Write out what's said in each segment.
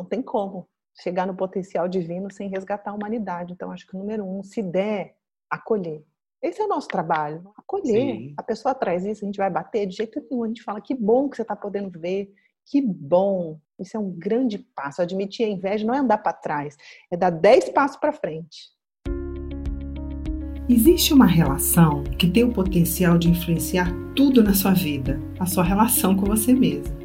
Não tem como chegar no potencial divino sem resgatar a humanidade. Então, acho que número um, se der, acolher. Esse é o nosso trabalho, acolher. Sim. A pessoa traz isso, a gente vai bater de jeito nenhum. A gente fala que bom que você está podendo ver, que bom. Isso é um grande passo. Admitir a inveja não é andar para trás, é dar dez passos para frente. Existe uma relação que tem o potencial de influenciar tudo na sua vida, a sua relação com você mesmo.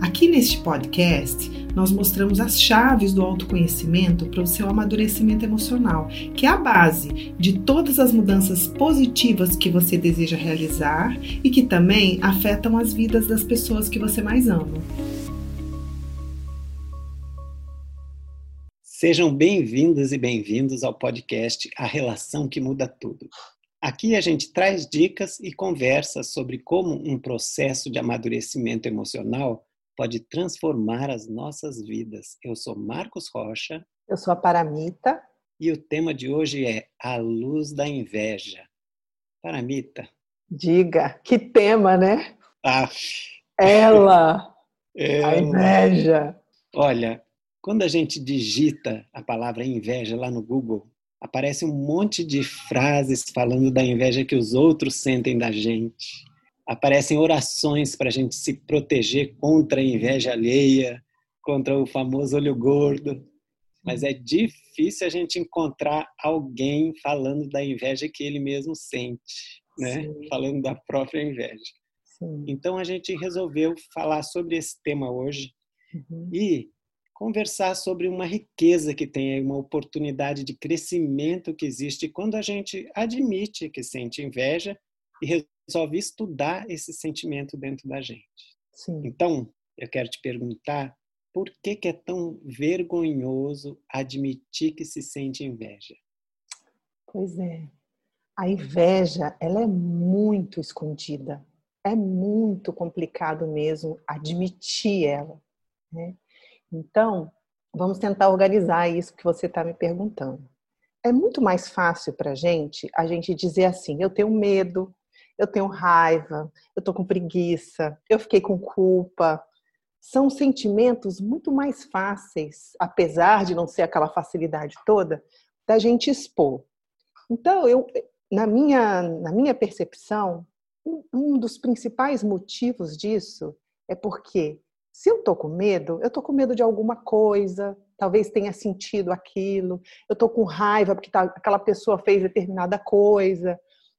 Aqui neste podcast, nós mostramos as chaves do autoconhecimento para o seu amadurecimento emocional, que é a base de todas as mudanças positivas que você deseja realizar e que também afetam as vidas das pessoas que você mais ama. Sejam bem-vindas e bem-vindos ao podcast A Relação que Muda Tudo. Aqui a gente traz dicas e conversa sobre como um processo de amadurecimento emocional pode transformar as nossas vidas. Eu sou Marcos Rocha. Eu sou a Paramita. E o tema de hoje é A Luz da Inveja. Paramita. Diga, que tema, né? Aff. Ela, Ela. a inveja. Olha, quando a gente digita a palavra inveja lá no Google, aparece um monte de frases falando da inveja que os outros sentem da gente. Aparecem orações para a gente se proteger contra a inveja alheia, contra o famoso olho gordo. Mas é difícil a gente encontrar alguém falando da inveja que ele mesmo sente, né? Sim. Falando da própria inveja. Sim. Então a gente resolveu falar sobre esse tema hoje uhum. e conversar sobre uma riqueza que tem, uma oportunidade de crescimento que existe quando a gente admite que sente inveja e resolve estudar esse sentimento dentro da gente. Sim. Então, eu quero te perguntar por que, que é tão vergonhoso admitir que se sente inveja? Pois é. A inveja, ela é muito escondida. É muito complicado mesmo admitir ela. Né? Então, vamos tentar organizar isso que você está me perguntando. É muito mais fácil para a gente a gente dizer assim: eu tenho medo, eu tenho raiva, eu estou com preguiça, eu fiquei com culpa. São sentimentos muito mais fáceis, apesar de não ser aquela facilidade toda, da gente expor. Então, eu, na minha, na minha percepção, um dos principais motivos disso é porque se eu tô com medo, eu tô com medo de alguma coisa, talvez tenha sentido aquilo, eu tô com raiva porque tá, aquela pessoa fez determinada coisa.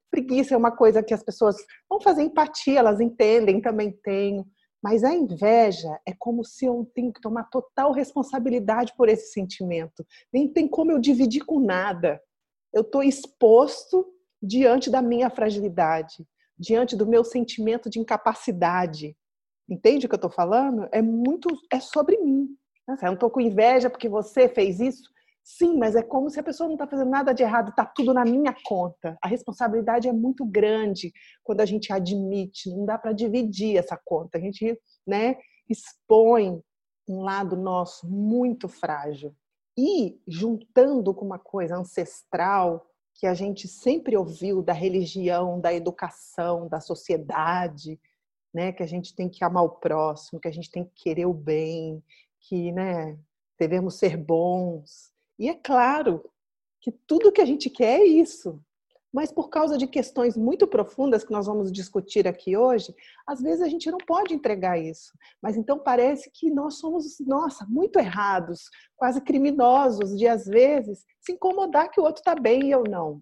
Preguiça é uma coisa que as pessoas vão fazer empatia, elas entendem, também tenho. Mas a inveja é como se eu tenho que tomar total responsabilidade por esse sentimento. Nem tem como eu dividir com nada. Eu estou exposto diante da minha fragilidade, diante do meu sentimento de incapacidade. Entende o que eu estou falando? É muito, é sobre mim. Eu não estou com inveja porque você fez isso. Sim, mas é como se a pessoa não está fazendo nada de errado, está tudo na minha conta. A responsabilidade é muito grande quando a gente admite, não dá para dividir essa conta. A gente né, expõe um lado nosso muito frágil. E juntando com uma coisa ancestral que a gente sempre ouviu da religião, da educação, da sociedade, né, que a gente tem que amar o próximo, que a gente tem que querer o bem, que né, devemos ser bons. E é claro que tudo que a gente quer é isso. Mas por causa de questões muito profundas que nós vamos discutir aqui hoje, às vezes a gente não pode entregar isso. Mas então parece que nós somos, nossa, muito errados, quase criminosos de às vezes se incomodar que o outro está bem e eu não.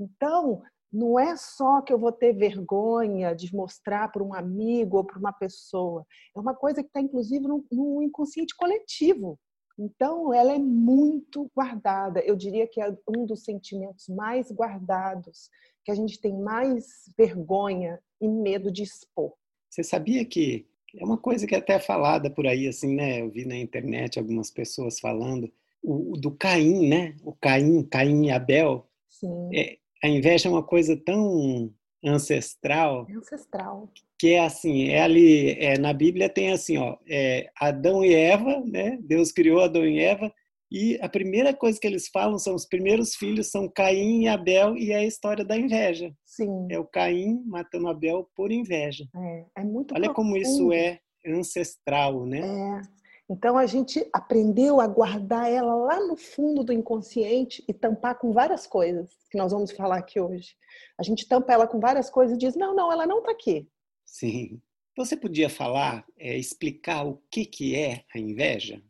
Então, não é só que eu vou ter vergonha de mostrar para um amigo ou para uma pessoa. É uma coisa que está, inclusive, no, no, inconsciente coletivo. Então, ela é muito guardada. Eu diria que é um dos sentimentos mais guardados, que a gente tem mais vergonha e medo de expor. Você sabia que é uma coisa que é até falada por aí, assim, né? Eu vi na internet algumas pessoas falando o, do Caim, né? O Caim, Caim e Abel. Sim. É, a inveja é uma coisa tão ancestral. Ancestral. Que é assim, é ali, é, na Bíblia tem assim, ó, é, Adão e Eva, né? Deus criou Adão e Eva, e a primeira coisa que eles falam são os primeiros filhos são Caim e Abel e é a história da inveja. Sim. É o Caim matando Abel por inveja. É, é muito Olha profundo. como isso é ancestral, né? É. Então a gente aprendeu a guardar ela lá no fundo do inconsciente e tampar com várias coisas que nós vamos falar aqui hoje. A gente tampa ela com várias coisas e diz: não, não, ela não está aqui. Sim. Você podia falar, é, explicar o que, que é a inveja?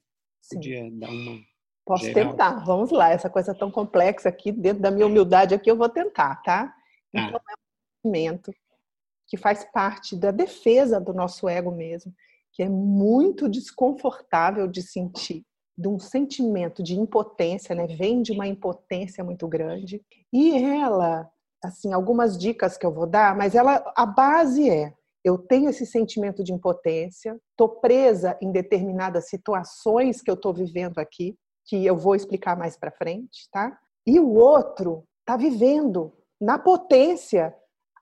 Sim. Podia dar uma. Posso geral? tentar, vamos lá. Essa coisa tão complexa aqui, dentro da minha humildade aqui, eu vou tentar, tá? Então, é um sentimento que faz parte da defesa do nosso ego mesmo, que é muito desconfortável de sentir, de um sentimento de impotência, né? Vem de uma impotência muito grande. E ela, assim, algumas dicas que eu vou dar, mas ela, a base é eu tenho esse sentimento de impotência, estou presa em determinadas situações que eu estou vivendo aqui, que eu vou explicar mais para frente, tá? E o outro está vivendo na potência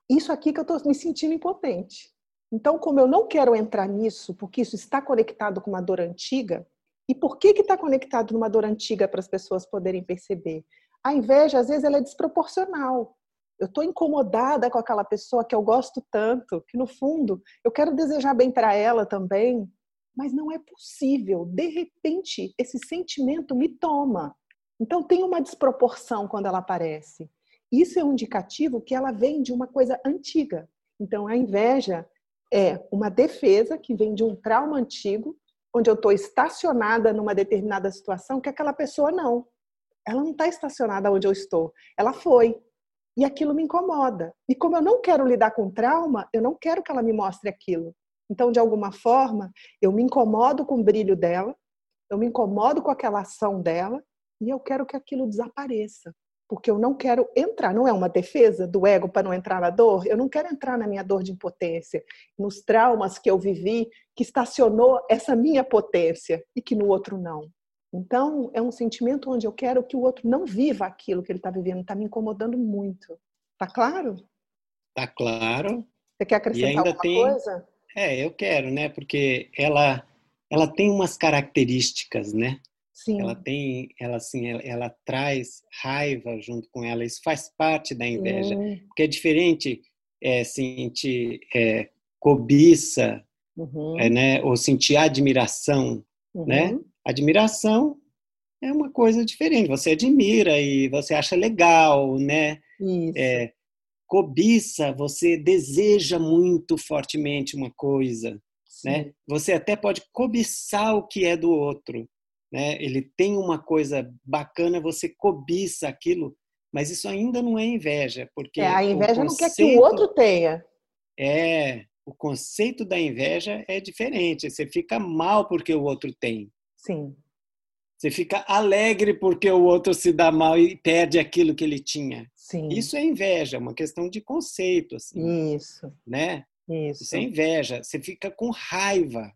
isso aqui que eu estou me sentindo impotente. Então, como eu não quero entrar nisso, porque isso está conectado com uma dor antiga, e por que está conectado numa dor antiga para as pessoas poderem perceber? A inveja, às vezes, ela é desproporcional. Eu estou incomodada com aquela pessoa que eu gosto tanto, que no fundo eu quero desejar bem para ela também, mas não é possível. De repente, esse sentimento me toma. Então tem uma desproporção quando ela aparece. Isso é um indicativo que ela vem de uma coisa antiga. Então a inveja é uma defesa que vem de um trauma antigo, onde eu estou estacionada numa determinada situação que aquela pessoa não. Ela não está estacionada onde eu estou. Ela foi. E aquilo me incomoda. E como eu não quero lidar com trauma, eu não quero que ela me mostre aquilo. Então, de alguma forma, eu me incomodo com o brilho dela, eu me incomodo com aquela ação dela e eu quero que aquilo desapareça. Porque eu não quero entrar, não é uma defesa do ego para não entrar na dor? Eu não quero entrar na minha dor de impotência, nos traumas que eu vivi, que estacionou essa minha potência e que no outro não. Então, é um sentimento onde eu quero que o outro não viva aquilo que ele está vivendo, está me incomodando muito. Tá claro? Tá claro. Você quer acrescentar ainda alguma tem- coisa? É, eu quero, né? Porque ela, ela tem umas características, né? Sim. Ela tem, ela assim, ela, ela traz raiva junto com ela. Isso faz parte da inveja, porque é diferente é, sentir é, cobiça, uhum, é, né? Ou sentir admiração, uhum. né? Admiração é uma coisa diferente. Você admira e você acha legal, né? Isso. É, cobiça, você deseja muito fortemente uma coisa, sim. né? Você até pode cobiçar o que é do outro, né? Ele tem uma coisa bacana, você cobiça aquilo, mas isso ainda não é inveja, porque É, a inveja não quer que conceito- o outro tenha. é o conceito da inveja é diferente. Você fica mal porque o outro tem. Sim. Você fica alegre porque o outro se dá mal e perde aquilo que ele tinha. Sim. Isso é inveja, é uma questão de conceito, assim, Isso. né? Isso. Isso é inveja. Você fica com raiva,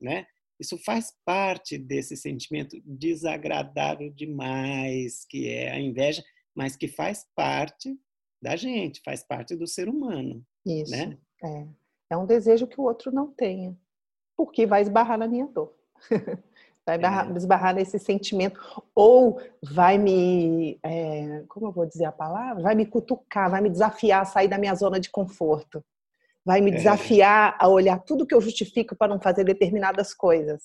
né? Isso faz parte desse sentimento desagradável demais, que é a inveja, mas que faz parte da gente, faz parte do ser humano, Isso. né? É. é um desejo que o outro não tenha, porque vai esbarrar na minha dor. Vai É. esbarrar nesse sentimento, ou vai me, é, como eu vou dizer a palavra? Vai me cutucar, vai me desafiar a sair da minha zona de conforto. Vai me É. desafiar a olhar tudo que eu justifico para não fazer determinadas coisas.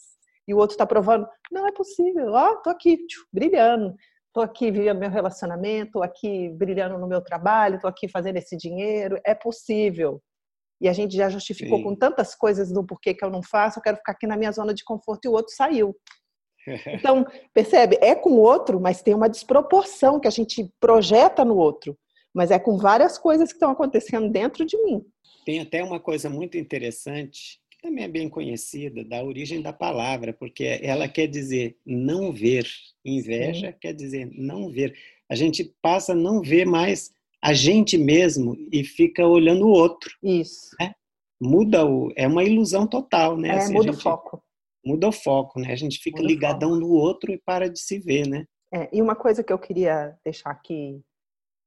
E o outro está provando, não é possível, ó, tô aqui, tchu, brilhando, tô aqui vivendo meu relacionamento, tô aqui brilhando no meu trabalho, tô aqui fazendo esse dinheiro, é possível. E a gente já justificou Sim. com tantas coisas do porquê que eu não faço, eu quero ficar aqui na minha zona de conforto e o outro saiu. Então, percebe? É com o outro, mas tem uma desproporção que a gente projeta no outro. Mas é com várias coisas que estão acontecendo dentro de mim. Tem até uma coisa muito interessante, que também é bem conhecida, da origem da palavra, porque ela quer dizer não ver. Inveja quer dizer não ver. A gente passa a não ver mais a gente mesmo e fica olhando o outro. Isso. Muda o. É uma ilusão total, né? É, Assim, muda o gente- foco. Muda o foco, né? A gente fica Muda o ligadão no outro e para de se ver, né? É, e uma coisa que eu queria deixar aqui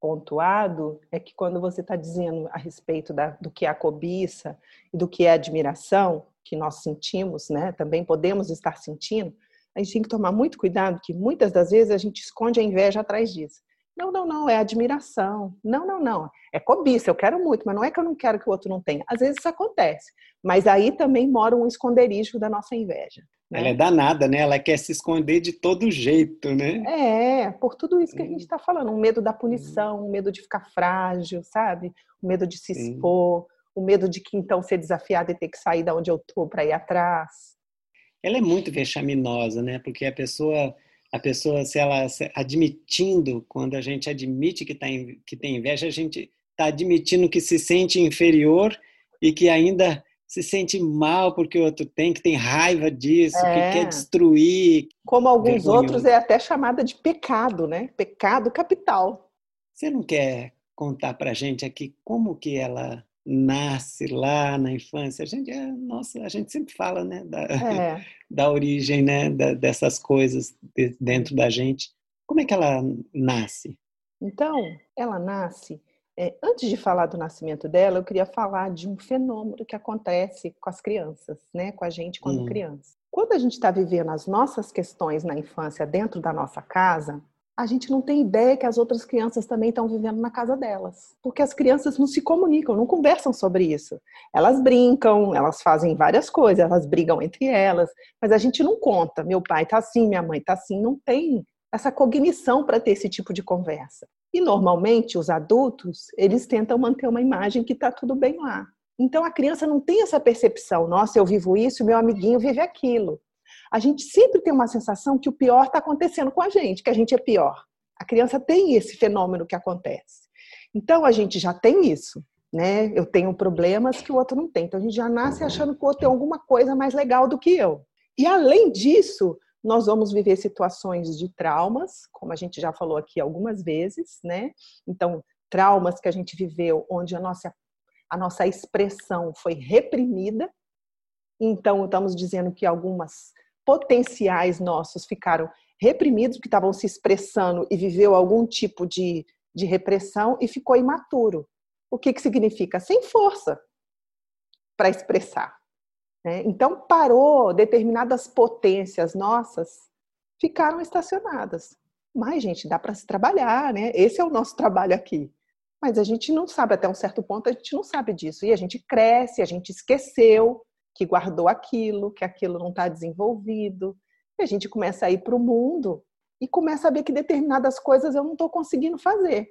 pontuado é que quando você está dizendo a respeito da, do que é a cobiça e do que é a admiração, que nós sentimos, né? Também podemos estar sentindo, a gente tem que tomar muito cuidado, que muitas das vezes a gente esconde a inveja atrás disso. Não, não, não, é admiração. Não, não, não. É cobiça, eu quero muito, mas não é que eu não quero que o outro não tenha. Às vezes isso acontece. Mas aí também mora um esconderijo da nossa inveja. Né? Ela é danada, né? Ela quer se esconder de todo jeito, né? É, por tudo isso que a gente está falando. Um medo da punição, um medo de ficar frágil, sabe? O um medo de se expor, o um medo de que então ser desafiada e ter que sair da onde eu tô para ir atrás. Ela é muito vexaminosa, né? Porque a pessoa a pessoa, se ela se admitindo, quando a gente admite que, tá, que tem inveja, a gente está admitindo que se sente inferior e que ainda se sente mal porque o outro tem, que tem raiva disso, é. que quer destruir. Como alguns outros é até chamada de pecado, né? Pecado capital. Você não quer contar para a gente aqui como que ela nasce lá na infância, a gente é, nossa, a gente sempre fala, né, da, é. da origem, né, da, dessas coisas dentro da gente. Como é que ela nasce? Então, ela nasce. É, antes de falar do nascimento dela, eu queria falar de um fenômeno que acontece com as crianças, né, com a gente quando hum. criança. Quando a gente está vivendo as nossas questões na infância dentro da nossa casa, a gente não tem ideia que as outras crianças também estão vivendo na casa delas. Porque as crianças não se comunicam, não conversam sobre isso. Elas brincam, elas fazem várias coisas, elas brigam entre elas, mas a gente não conta. Meu pai tá assim, minha mãe tá assim, não tem essa cognição para ter esse tipo de conversa. E normalmente os adultos, eles tentam manter uma imagem que tá tudo bem lá. Então a criança não tem essa percepção, nossa, eu vivo isso, meu amiguinho vive aquilo a gente sempre tem uma sensação que o pior está acontecendo com a gente, que a gente é pior. A criança tem esse fenômeno que acontece. Então a gente já tem isso, né? Eu tenho problemas que o outro não tem. Então a gente já nasce achando que o outro tem alguma coisa mais legal do que eu. E além disso, nós vamos viver situações de traumas, como a gente já falou aqui algumas vezes, né? Então, traumas que a gente viveu onde a nossa a nossa expressão foi reprimida. Então, estamos dizendo que algumas potenciais nossos ficaram reprimidos, que estavam se expressando e viveu algum tipo de, de repressão e ficou imaturo. O que, que significa? Sem força para expressar. Né? Então, parou, determinadas potências nossas ficaram estacionadas. Mas, gente, dá para se trabalhar, né? Esse é o nosso trabalho aqui. Mas a gente não sabe, até um certo ponto, a gente não sabe disso. E a gente cresce, a gente esqueceu, que guardou aquilo, que aquilo não está desenvolvido. E a gente começa a ir para o mundo e começa a ver que determinadas coisas eu não estou conseguindo fazer,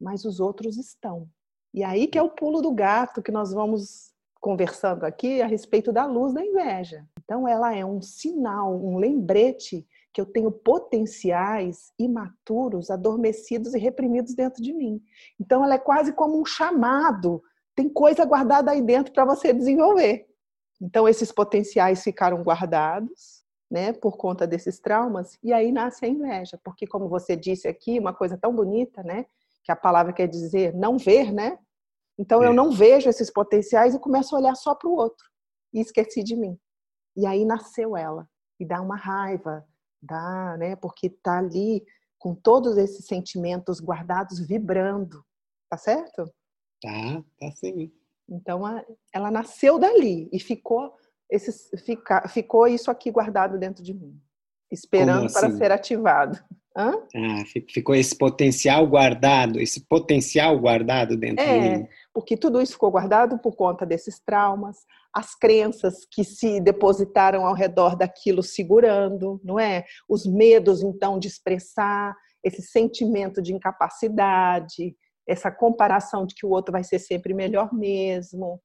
mas os outros estão. E aí que é o pulo do gato que nós vamos conversando aqui a respeito da luz da inveja. Então ela é um sinal, um lembrete que eu tenho potenciais imaturos, adormecidos e reprimidos dentro de mim. Então ela é quase como um chamado, tem coisa guardada aí dentro para você desenvolver. Então, esses potenciais ficaram guardados, né, por conta desses traumas, e aí nasce a inveja, porque, como você disse aqui, uma coisa tão bonita, né, que a palavra quer dizer não ver, né? Então, é. eu não vejo esses potenciais e começo a olhar só para o outro, e esqueci de mim. E aí nasceu ela, e dá uma raiva, dá, né, porque tá ali com todos esses sentimentos guardados vibrando, tá certo? Tá, tá sim. Então, ela nasceu dali e ficou, esse, fica, ficou isso aqui guardado dentro de mim, esperando assim? para ser ativado. Hã? Ah, ficou esse potencial guardado, esse potencial guardado dentro é, de mim. Porque tudo isso ficou guardado por conta desses traumas, as crenças que se depositaram ao redor daquilo segurando, não é? Os medos, então, de expressar esse sentimento de incapacidade, essa comparação de que o outro vai ser sempre melhor mesmo.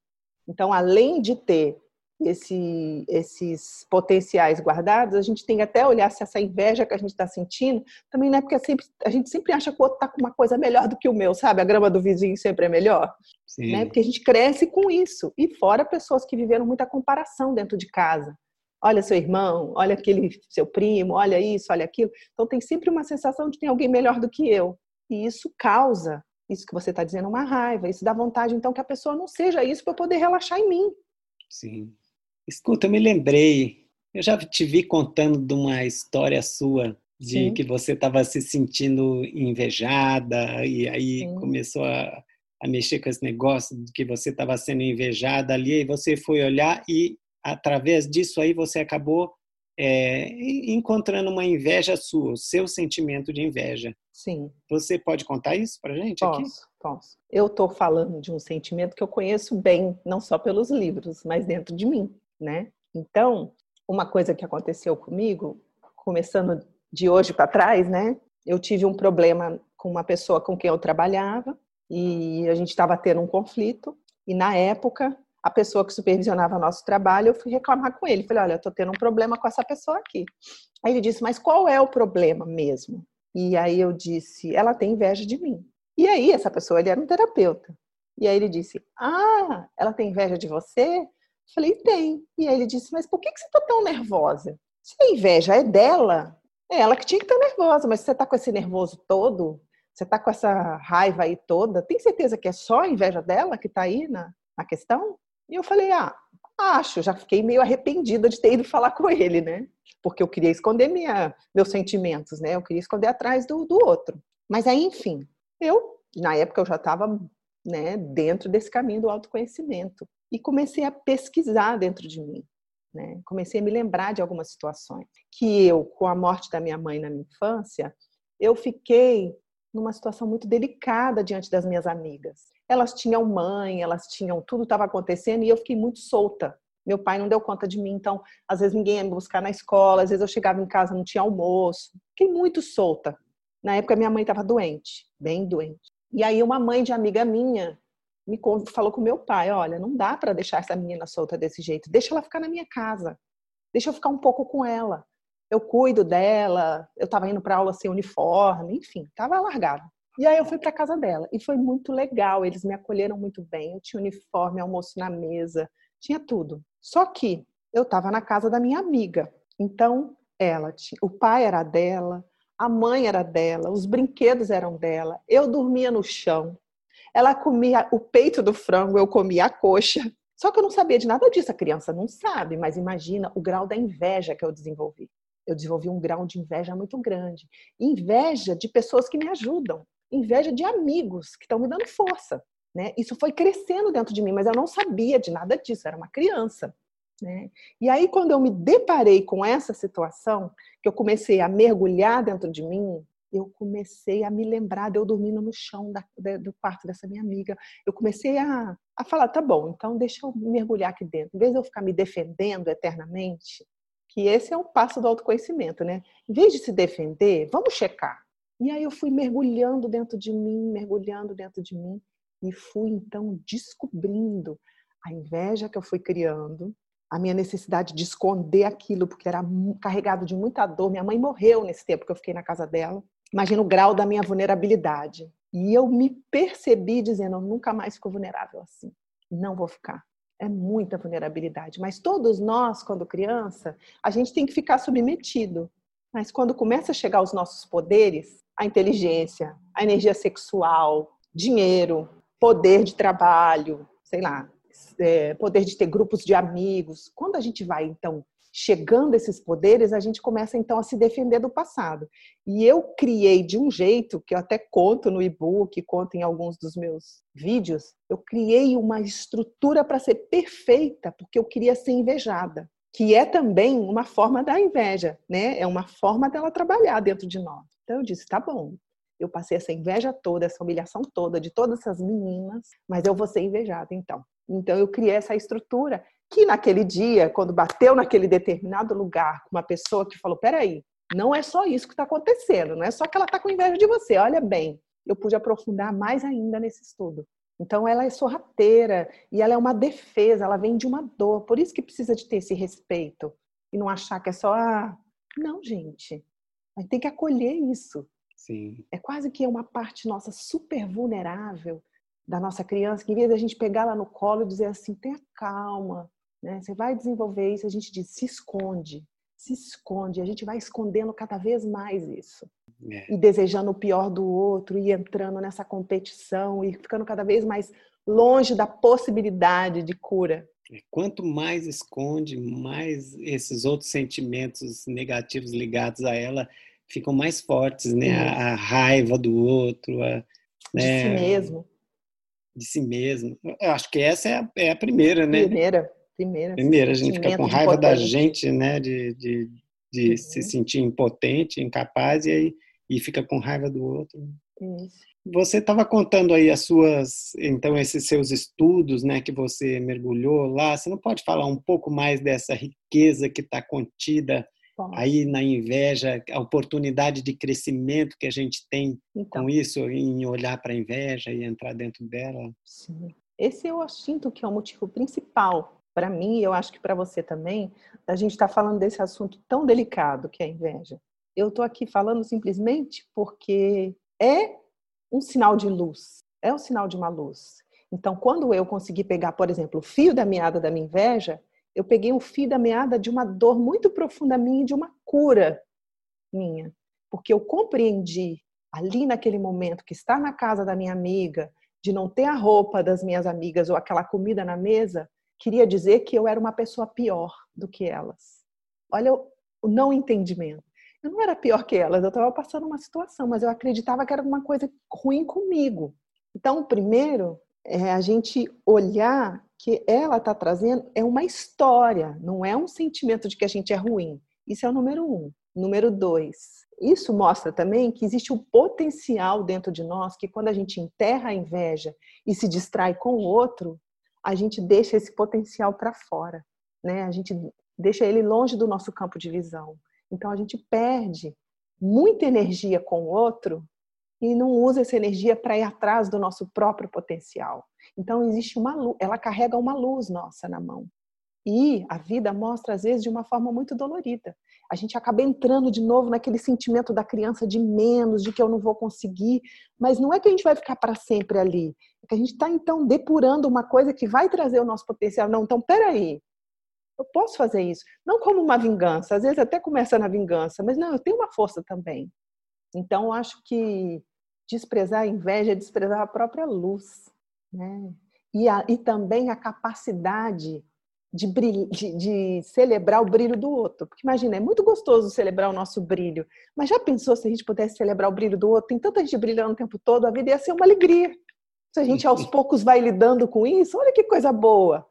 Então, além de ter esse, esses potenciais guardados, a gente tem que até olhar se essa inveja que a gente está sentindo também não é porque sempre, a gente sempre acha que o outro está com uma coisa melhor do que o meu, sabe? A grama do vizinho sempre é melhor. Sim. Né? Porque a gente cresce com isso. E fora pessoas que viveram muita comparação dentro de casa. Olha seu irmão, olha aquele seu primo, olha isso, olha aquilo. Então tem sempre uma sensação de que tem alguém melhor do que eu. E isso causa isso que você está dizendo, uma raiva. Isso dá vontade, então, que a pessoa não seja isso para poder relaxar em mim. Sim. Escuta, eu me lembrei. Eu já te vi contando de uma história sua de Sim. que você estava se sentindo invejada e aí Sim. começou a, a mexer com esse negócio de que você estava sendo invejada ali e você foi olhar e através disso aí você acabou é, encontrando uma inveja sua, o seu sentimento de inveja. Sim. Você pode contar isso para gente posso, aqui? Posso. Eu estou falando de um sentimento que eu conheço bem, não só pelos livros, mas dentro de mim, né? Então, uma coisa que aconteceu comigo, começando de hoje para trás, né? Eu tive um problema com uma pessoa com quem eu trabalhava e a gente estava tendo um conflito. E na época a pessoa que supervisionava nosso trabalho, eu fui reclamar com ele. Falei, olha, eu tô tendo um problema com essa pessoa aqui. Aí ele disse, mas qual é o problema mesmo? E aí eu disse, ela tem inveja de mim. E aí essa pessoa, ele era um terapeuta. E aí ele disse, ah, ela tem inveja de você? Falei, tem. E aí ele disse, mas por que, você tá tão nervosa? Se a inveja é dela, é ela que tinha que estar nervosa, mas você tá com esse nervoso todo, você tá com essa raiva aí toda, tem certeza que é só a inveja dela que tá aí na, na questão? E eu falei, ah, acho, já fiquei meio arrependida de ter ido falar com ele, né? Porque eu queria esconder minha, meus sentimentos, né? Eu queria esconder atrás do, do outro. Mas aí, enfim, eu, na época, eu já estava né, dentro desse caminho do autoconhecimento. E comecei a pesquisar dentro de mim. Né? Comecei a me lembrar de algumas situações. Que eu, com a morte da minha mãe na minha infância, eu fiquei numa situação muito delicada diante das minhas amigas elas tinham mãe, elas tinham tudo estava acontecendo e eu fiquei muito solta. Meu pai não deu conta de mim, então às vezes ninguém ia me buscar na escola, às vezes eu chegava em casa não tinha almoço. Fiquei muito solta. Na época minha mãe estava doente, bem doente. E aí uma mãe de amiga minha me falou com meu pai, olha, não dá para deixar essa menina solta desse jeito, deixa ela ficar na minha casa, deixa eu ficar um pouco com ela. Eu cuido dela, eu estava indo para aula sem uniforme, enfim, estava largada. E aí eu fui para casa dela e foi muito legal. Eles me acolheram muito bem. Eu tinha uniforme, almoço na mesa, tinha tudo. Só que eu estava na casa da minha amiga. Então, ela, tinha, o pai era dela, a mãe era dela, os brinquedos eram dela. Eu dormia no chão. Ela comia o peito do frango, eu comia a coxa. Só que eu não sabia de nada disso. A criança não sabe, mas imagina o grau da inveja que eu desenvolvi. Eu desenvolvi um grau de inveja muito grande. Inveja de pessoas que me ajudam inveja de amigos que estão me dando força. Né? Isso foi crescendo dentro de mim, mas eu não sabia de nada disso, era uma criança. Né? E aí, quando eu me deparei com essa situação, que eu comecei a mergulhar dentro de mim, eu comecei a me lembrar de eu dormindo no chão da, do quarto dessa minha amiga. Eu comecei a, a falar: tá bom, então deixa eu mergulhar aqui dentro. Em vez de eu ficar me defendendo eternamente, que esse é o passo do autoconhecimento, né? Em vez de se defender, vamos checar. E aí eu fui mergulhando dentro de mim, mergulhando dentro de mim e fui então descobrindo a inveja que eu fui criando, a minha necessidade de esconder aquilo porque era carregado de muita dor. Minha mãe morreu nesse tempo que eu fiquei na casa dela. Imagina o grau da minha vulnerabilidade. E eu me percebi dizendo, eu nunca mais fico vulnerável assim. Não vou ficar. É muita vulnerabilidade. Mas todos nós, quando criança, a gente tem que ficar submetido. Mas quando começa a chegar os nossos poderes, a inteligência, a energia sexual, dinheiro, poder de trabalho, sei lá, é, poder de ter grupos de amigos. Quando a gente vai, então, chegando a esses poderes, a gente começa, então, a se defender do passado. E eu criei de um jeito, que eu até conto no e-book, conto em alguns dos meus vídeos, eu criei uma estrutura para ser perfeita, porque eu queria ser invejada que é também uma forma da inveja, né? É uma forma dela trabalhar dentro de nós. Então eu disse, tá bom. Eu passei essa inveja toda, essa humilhação toda de todas essas meninas, mas eu vou ser invejada então. Então eu criei essa estrutura que naquele dia, quando bateu naquele determinado lugar com uma pessoa que falou, peraí, não é só isso que está acontecendo, não é só que ela está com inveja de você, olha bem. Eu pude aprofundar mais ainda nesse estudo. Então ela é sorrateira e ela é uma defesa, ela vem de uma dor. Por isso que precisa de ter esse respeito e não achar que é só ah, não, gente. A gente tem que acolher isso. Sim. É quase que uma parte nossa super vulnerável da nossa criança, que em vez de a gente pegar lá no colo e dizer assim, tenha calma, né? Você vai desenvolver isso, a gente diz, se esconde, se esconde, a gente vai escondendo cada vez mais isso. É. E desejando o pior do outro, e entrando nessa competição, e ficando cada vez mais longe da possibilidade de cura. É, quanto mais esconde, mais esses outros sentimentos negativos ligados a ela ficam mais fortes, né? A, a, raiva do outro, a, né? de si mesmo. De si mesmo. Eu acho que essa é a, é a primeira, né? Primeira, primeira. Primeira, a gente fica com raiva da gente, né? De, de de uhum. se sentir impotente, incapaz e aí e fica com raiva do outro. Isso. Você estava contando aí as suas, então esses seus estudos, né, que você mergulhou lá. Você não pode falar um pouco mais dessa riqueza que está contida aí na inveja, a oportunidade de crescimento que a gente tem então, com isso, em olhar para a inveja e entrar dentro dela? Sim. Esse eu sinto que é o motivo principal para mim, e eu acho que para você também, a gente está falando desse assunto tão delicado que é a inveja. Eu estou aqui falando simplesmente porque é um sinal de luz, é um sinal de uma luz. Então, quando eu consegui pegar, por exemplo, o fio da meada da minha inveja, eu peguei um fio da meada de uma dor muito profunda minha e de uma cura minha. Porque eu compreendi ali naquele momento que estar na casa da minha amiga, de não ter a roupa das minhas amigas ou aquela comida na mesa, queria dizer que eu era uma pessoa pior do que elas. Olha o não entendimento eu não era pior que elas, eu estava passando uma situação, mas eu acreditava que era uma coisa ruim comigo. Então, primeiro é a gente olhar que ela está trazendo é uma história, não é um sentimento de que a gente é ruim. Isso é o número um. Número dois, isso mostra também que existe um potencial dentro de nós que quando a gente enterra a inveja e se distrai com o outro, a gente deixa esse potencial para fora, né? A gente deixa ele longe do nosso campo de visão. Então a gente perde muita energia com o outro e não usa essa energia para ir atrás do nosso próprio potencial. Então existe uma luz, ela carrega uma luz nossa na mão. E a vida mostra às vezes de uma forma muito dolorida. A gente acaba entrando de novo naquele sentimento da criança de menos, de que eu não vou conseguir, mas não é que a gente vai ficar para sempre ali. É que a gente está então depurando uma coisa que vai trazer o nosso potencial. Não, então peraí, eu posso fazer isso. Não como uma vingança, às vezes até começa na vingança, mas não, eu tenho uma força também. Então, eu acho que desprezar a inveja é desprezar a própria luz. Né? E, a, e também a capacidade de, brilho, de, de, celebrar o brilho do outro. Porque imagina, é muito gostoso celebrar o nosso brilho, mas já pensou se a gente pudesse celebrar o brilho do outro? Tem tanta gente brilhando o tempo todo, a vida ia ser uma alegria. Se a gente aos poucos vai lidando com isso, olha que coisa boa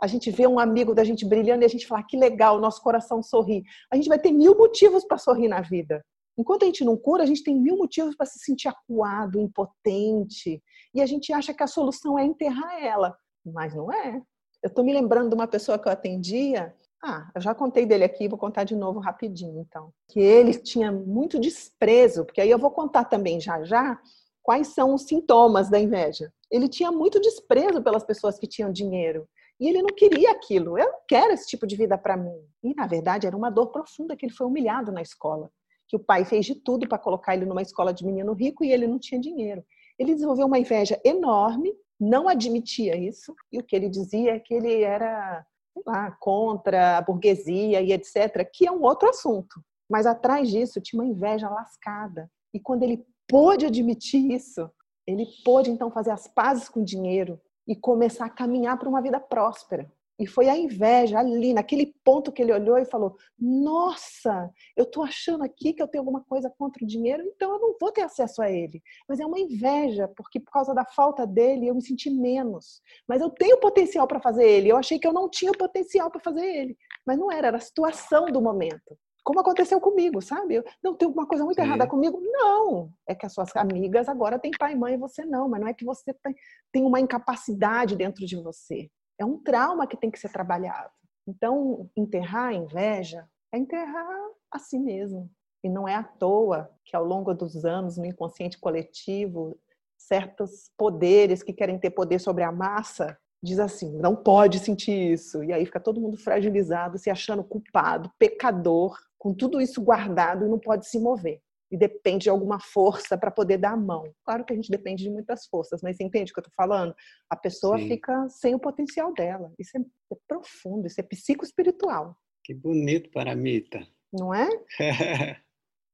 a gente vê um amigo da gente brilhando e a gente fala que legal, nosso coração sorri. A gente vai ter mil motivos para sorrir na vida. Enquanto a gente não cura, a gente tem mil motivos para se sentir acuado, impotente. E a gente acha que a solução é enterrar ela. Mas não é. Eu estou me lembrando de uma pessoa que eu atendia. Ah, eu já contei dele aqui, vou contar de novo rapidinho, então. Que ele tinha muito desprezo, porque aí eu vou contar também já já quais são os sintomas da inveja. Ele tinha muito desprezo pelas pessoas que tinham dinheiro. E ele não queria aquilo. Eu não quero esse tipo de vida para mim. E, na verdade, era uma dor profunda que ele foi humilhado na escola. Que o pai fez de tudo para colocar ele numa escola de menino rico e ele não tinha dinheiro. Ele desenvolveu uma inveja enorme, não admitia isso. E o que ele dizia é que ele era lá, contra a burguesia e etc., que é um outro assunto. Mas atrás disso tinha uma inveja lascada. E quando ele pôde admitir isso, ele pôde então fazer as pazes com o dinheiro, e começar a caminhar para uma vida próspera. E foi a inveja ali, naquele ponto que ele olhou e falou: Nossa, eu estou achando aqui que eu tenho alguma coisa contra o dinheiro, então eu não vou ter acesso a ele. Mas é uma inveja, porque por causa da falta dele eu me senti menos. Mas eu tenho potencial para fazer ele. Eu achei que eu não tinha potencial para fazer ele. Mas não era, era a situação do momento como aconteceu comigo, sabe? Eu, não, tem alguma coisa muito Sim. errada comigo? Não. É que as suas amigas agora têm pai e mãe e você não, mas não é que você tem, tem uma incapacidade dentro de você. É um trauma que tem que ser trabalhado. Então, enterrar a inveja é enterrar a si mesmo. E não é à toa que ao longo dos anos, no inconsciente coletivo, certos poderes que querem ter poder sobre a massa diz assim, não pode sentir isso. E aí fica todo mundo fragilizado, se achando culpado, pecador, com tudo isso guardado e não pode se mover. E depende de alguma força para poder dar a mão. Claro que a gente depende de muitas forças, mas você entende o que eu estou falando? A pessoa Sim. fica sem o potencial dela. Isso é, é profundo, isso é psicoespiritual. Que bonito, Paramita. Não é?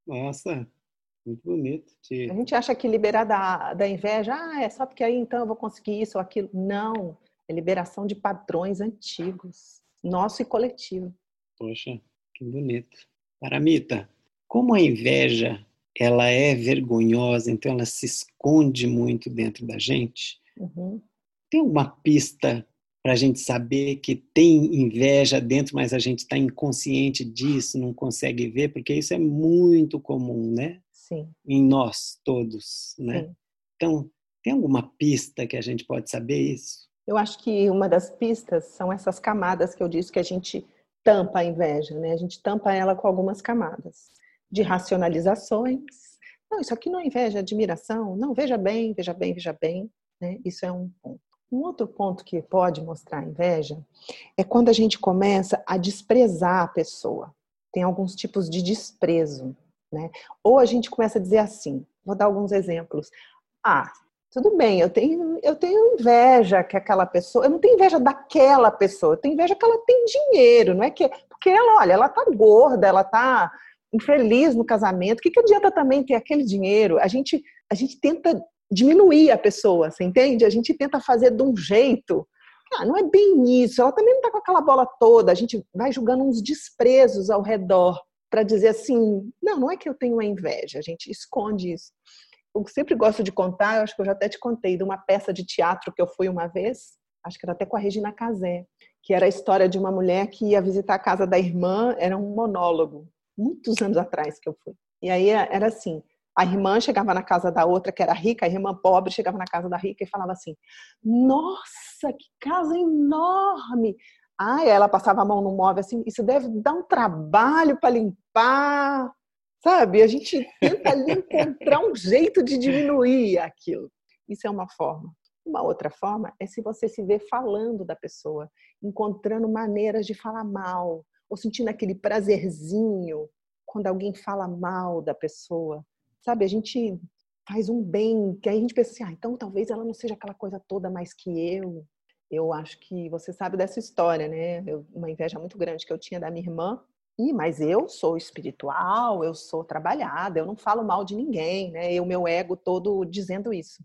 Nossa, muito bonito. A gente acha que liberar da, da inveja, ah, é só porque aí então eu vou conseguir isso ou aquilo. Não, é liberação de padrões antigos, nosso e coletivo. Poxa, que bonito. Paramita, como a inveja ela é vergonhosa, então ela se esconde muito dentro da gente, uhum. tem uma pista para a gente saber que tem inveja dentro, mas a gente está inconsciente disso, não consegue ver, porque isso é muito comum, né? Sim. Em nós todos, né? Sim. Então, tem alguma pista que a gente pode saber isso? Eu acho que uma das pistas são essas camadas que eu disse que a gente tampa a inveja, né? A gente tampa ela com algumas camadas de racionalizações. Não, isso aqui não é inveja, é admiração. Não, veja bem, veja bem, veja bem. Né? Isso é um ponto. Um outro ponto que pode mostrar inveja é quando a gente começa a desprezar a pessoa. Tem alguns tipos de desprezo, né? Ou a gente começa a dizer assim, vou dar alguns exemplos. Ah, tudo bem, eu tenho, eu tenho inveja que aquela pessoa, eu não tenho inveja daquela pessoa, eu tenho inveja que ela tem dinheiro, não é que, porque ela, olha, ela tá gorda, ela tá infeliz no casamento, o que, que adianta também ter aquele dinheiro? A gente, a gente tenta diminuir a pessoa, você entende? A gente tenta fazer de um jeito. Ah, não é bem isso, ela também não está com aquela bola toda, a gente vai julgando uns desprezos ao redor para dizer assim, não, não é que eu tenho uma inveja, a gente esconde isso. Eu sempre gosto de contar, acho que eu já até te contei, de uma peça de teatro que eu fui uma vez, acho que era até com a Regina Casé, que era a história de uma mulher que ia visitar a casa da irmã, era um monólogo, muitos anos atrás que eu fui. E aí era assim, a irmã chegava na casa da outra que era rica, a irmã pobre chegava na casa da rica e falava assim: Nossa, que casa enorme! Ah, ela passava a mão no móvel assim, isso deve dar um trabalho para limpar, sabe? A gente tenta encontrar um jeito de diminuir aquilo. Isso é uma forma. Uma outra forma é se você se vê falando da pessoa, encontrando maneiras de falar mal, ou sentindo aquele prazerzinho quando alguém fala mal da pessoa sabe? A gente faz um bem, que aí a gente pensa assim, ah, então talvez ela não seja aquela coisa toda mais que eu. Eu acho que você sabe dessa história, né? Eu, uma inveja muito grande que eu tinha da minha irmã. E, mas eu sou espiritual, eu sou trabalhada, eu não falo mal de ninguém, né? E o meu ego todo dizendo isso.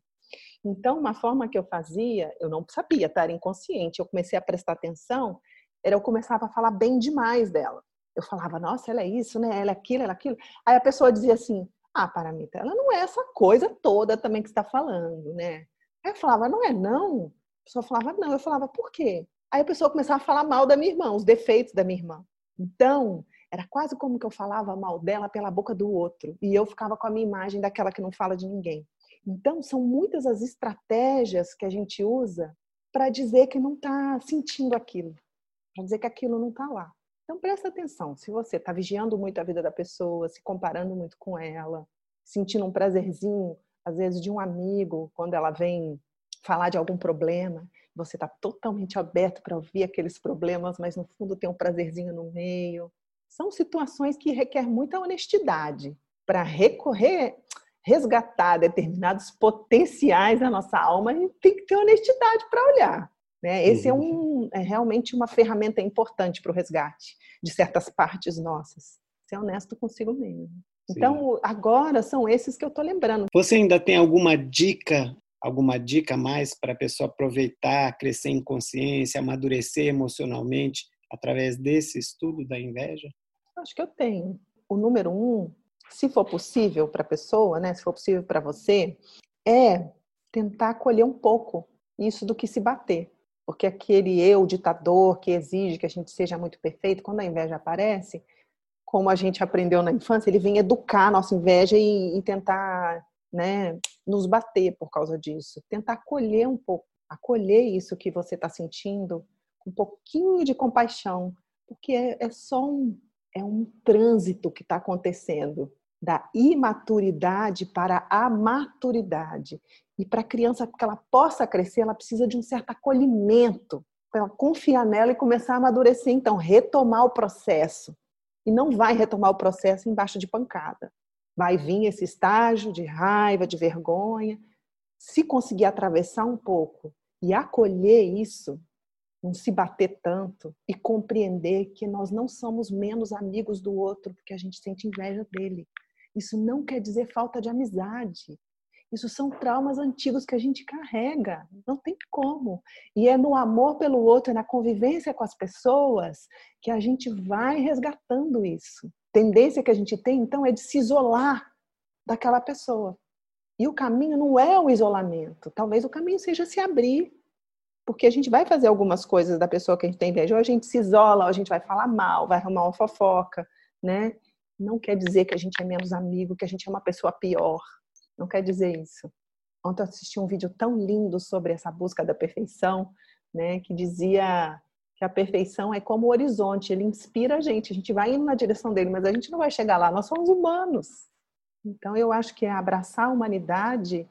Então, uma forma que eu fazia, eu não sabia, tá? Era inconsciente. Eu comecei a prestar atenção, era eu começava a falar bem demais dela. Eu falava, nossa, ela é isso, né? Ela é aquilo, ela é aquilo. Aí a pessoa dizia assim, ah, Paramita, ela não é essa coisa toda também que está falando, né? Aí eu falava, não é não? A pessoa falava, não. Eu falava, por quê? Aí a pessoa começava a falar mal da minha irmã, os defeitos da minha irmã. Então, era quase como que eu falava mal dela pela boca do outro. E eu ficava com a minha imagem daquela que não fala de ninguém. Então, são muitas as estratégias que a gente usa para dizer que não está sentindo aquilo, para dizer que aquilo não está lá. Então presta atenção, se você está vigiando muito a vida da pessoa, se comparando muito com ela, sentindo um prazerzinho, às vezes de um amigo, quando ela vem falar de algum problema, você está totalmente aberto para ouvir aqueles problemas, mas no fundo tem um prazerzinho no meio. São situações que requer muita honestidade para recorrer, resgatar determinados potenciais da nossa alma, gente tem que ter honestidade para olhar. Né? Esse é, um, é realmente uma ferramenta importante para o resgate de certas partes nossas. Ser honesto consigo mesmo. Sim. Então, agora são esses que eu estou lembrando. Você ainda tem alguma dica, alguma dica mais para a pessoa aproveitar, crescer em consciência, amadurecer emocionalmente através desse estudo da inveja? Acho que eu tenho. O número um, se for possível para a pessoa, né, se for possível para você, é tentar acolher um pouco isso do que se bater. Porque aquele eu ditador que exige que a gente seja muito perfeito, quando a inveja aparece, como a gente aprendeu na infância, ele vem educar a nossa inveja e, e tentar né, nos bater por causa disso. Tentar acolher um pouco, acolher isso que você está sentindo com um pouquinho de compaixão, porque é, é só um, é um trânsito que está acontecendo da imaturidade para a maturidade. E para a criança, que ela possa crescer, ela precisa de um certo acolhimento, para ela confiar nela e começar a amadurecer. Então, retomar o processo. E não vai retomar o processo embaixo de pancada. Vai vir esse estágio de raiva, de vergonha. Se conseguir atravessar um pouco e acolher isso, não se bater tanto e compreender que nós não somos menos amigos do outro porque a gente sente inveja dele. Isso não quer dizer falta de amizade. Isso são traumas antigos que a gente carrega, não tem como. E é no amor pelo outro, é na convivência com as pessoas que a gente vai resgatando isso. Tendência que a gente tem, então, é de se isolar daquela pessoa. E o caminho não é o isolamento, talvez o caminho seja se abrir, Porque a gente vai fazer algumas coisas da pessoa que a gente tem inveja, ou a gente se isola, ou a gente vai falar mal, vai arrumar uma fofoca, né? Não quer dizer que a gente é menos amigo, que a gente é uma pessoa pior. Não quer dizer isso. Ontem eu assisti um vídeo tão lindo sobre essa busca da perfeição, né? Que dizia que a perfeição é como o horizonte, ele inspira a gente, a gente vai indo na direção dele, mas a gente não vai chegar lá, nós somos humanos. Então eu acho que abraçar a humanidade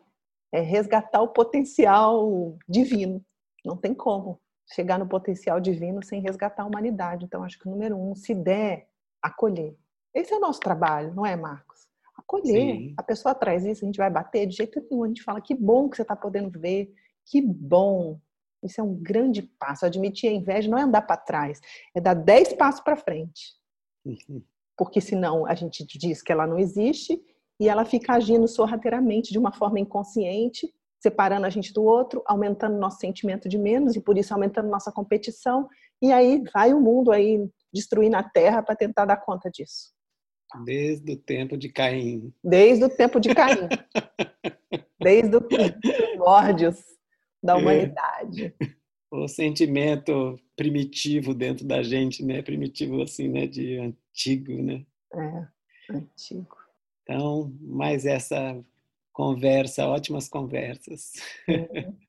é resgatar o potencial divino. Não tem como chegar no potencial divino sem resgatar a humanidade. Então acho que o número um, se der, acolher. Esse é o nosso trabalho, não é, Marcos? Acolher. Sim. A pessoa traz isso, a gente vai bater de jeito nenhum. A gente fala que bom que você está podendo ver, que bom isso é um grande passo. Admitir a inveja não é andar para trás, é dar dez passos para frente. Uhum. Porque senão a gente diz que ela não existe e ela fica agindo sorrateiramente, de uma forma inconsciente, separando a gente do outro, aumentando nosso sentimento de menos e por isso aumentando nossa competição. E aí vai o mundo aí destruindo a terra para tentar dar conta disso. Desde o tempo de Caim. Desde o tempo de Caim. Desde os primórdios da é. humanidade. É. O sentimento primitivo dentro da gente, né? Primitivo assim, né? De antigo, né? É, antigo. Então, mais essa conversa, ótimas conversas.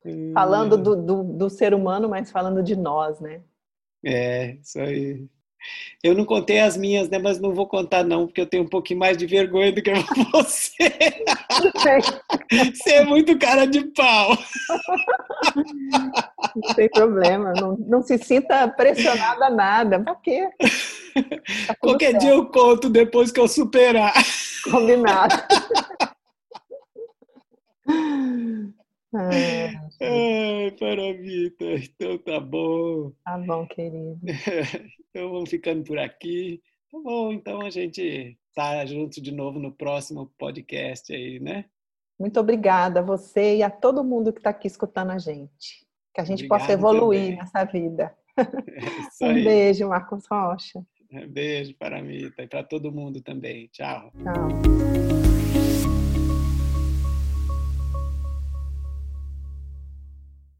Uhum. falando do, do, do, ser humano, mas falando de nós, né? É, isso aí. Eu não contei as minhas, né? Mas não vou contar não, porque eu tenho um pouquinho mais de vergonha do que você. Você é muito cara de pau. Não tem problema, não, não se sinta pressionada a nada. Pra quê? Tá Qualquer certo. dia eu conto depois que eu superar. Combinado. Ai, Ai Paravita, então tá bom. Tá bom, querido. Então vamos ficando por aqui. Tá bom, então a gente tá junto de novo no próximo podcast aí, né? Muito obrigada a você e a todo mundo que está aqui escutando a gente. Que a gente Obrigado possa evoluir também. nessa vida. É um beijo, Marcos Rocha. Beijo para mim e para todo mundo também. Tchau. Tchau.